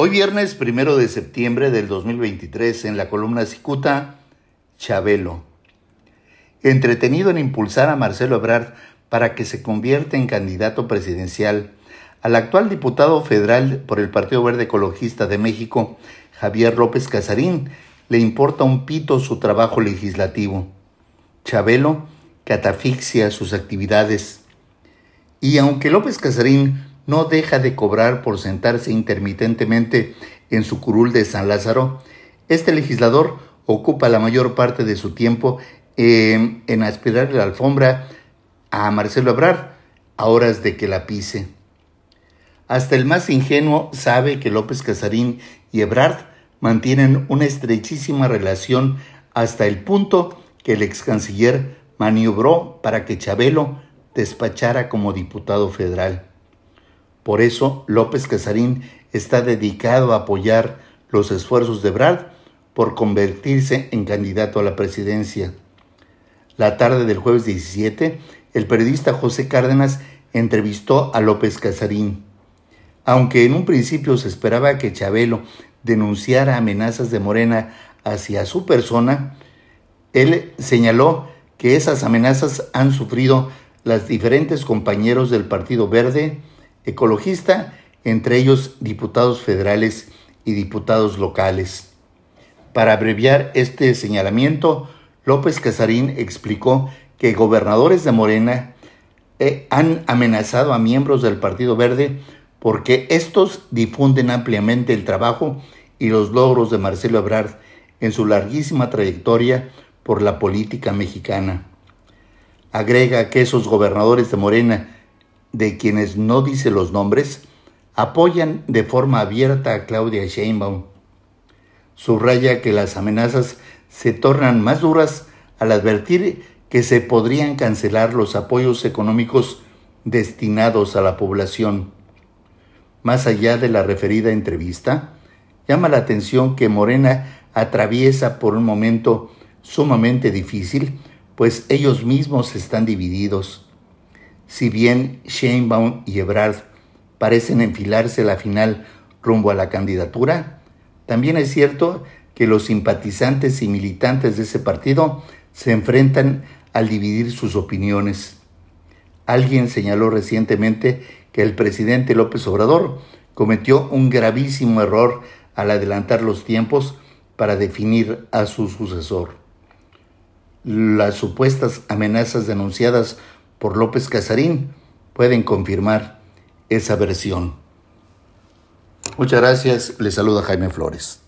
Hoy viernes primero de septiembre del 2023 en la columna Cicuta, Chabelo. Entretenido en impulsar a Marcelo Ebrard para que se convierta en candidato presidencial, al actual diputado federal por el Partido Verde Ecologista de México, Javier López Casarín, le importa un pito su trabajo legislativo. Chabelo catafixia sus actividades. Y aunque López Casarín no deja de cobrar por sentarse intermitentemente en su curul de San Lázaro, este legislador ocupa la mayor parte de su tiempo en, en aspirar la alfombra a Marcelo Ebrard a horas de que la pise. Hasta el más ingenuo sabe que López Casarín y Ebrard mantienen una estrechísima relación hasta el punto que el ex canciller maniobró para que Chabelo despachara como diputado federal. Por eso López Casarín está dedicado a apoyar los esfuerzos de Brad por convertirse en candidato a la presidencia. La tarde del jueves 17, el periodista José Cárdenas entrevistó a López Casarín. Aunque en un principio se esperaba que Chabelo denunciara amenazas de Morena hacia su persona, él señaló que esas amenazas han sufrido las diferentes compañeros del Partido Verde, ecologista, entre ellos diputados federales y diputados locales. Para abreviar este señalamiento, López Casarín explicó que gobernadores de Morena eh, han amenazado a miembros del Partido Verde porque estos difunden ampliamente el trabajo y los logros de Marcelo Ebrard en su larguísima trayectoria por la política mexicana. Agrega que esos gobernadores de Morena de quienes no dice los nombres, apoyan de forma abierta a Claudia Sheinbaum. Subraya que las amenazas se tornan más duras al advertir que se podrían cancelar los apoyos económicos destinados a la población. Más allá de la referida entrevista, llama la atención que Morena atraviesa por un momento sumamente difícil, pues ellos mismos están divididos. Si bien Sheinbaum y Ebrard parecen enfilarse la final rumbo a la candidatura, también es cierto que los simpatizantes y militantes de ese partido se enfrentan al dividir sus opiniones. Alguien señaló recientemente que el presidente López Obrador cometió un gravísimo error al adelantar los tiempos para definir a su sucesor. Las supuestas amenazas denunciadas por López Casarín pueden confirmar esa versión. Muchas gracias, le saluda Jaime Flores.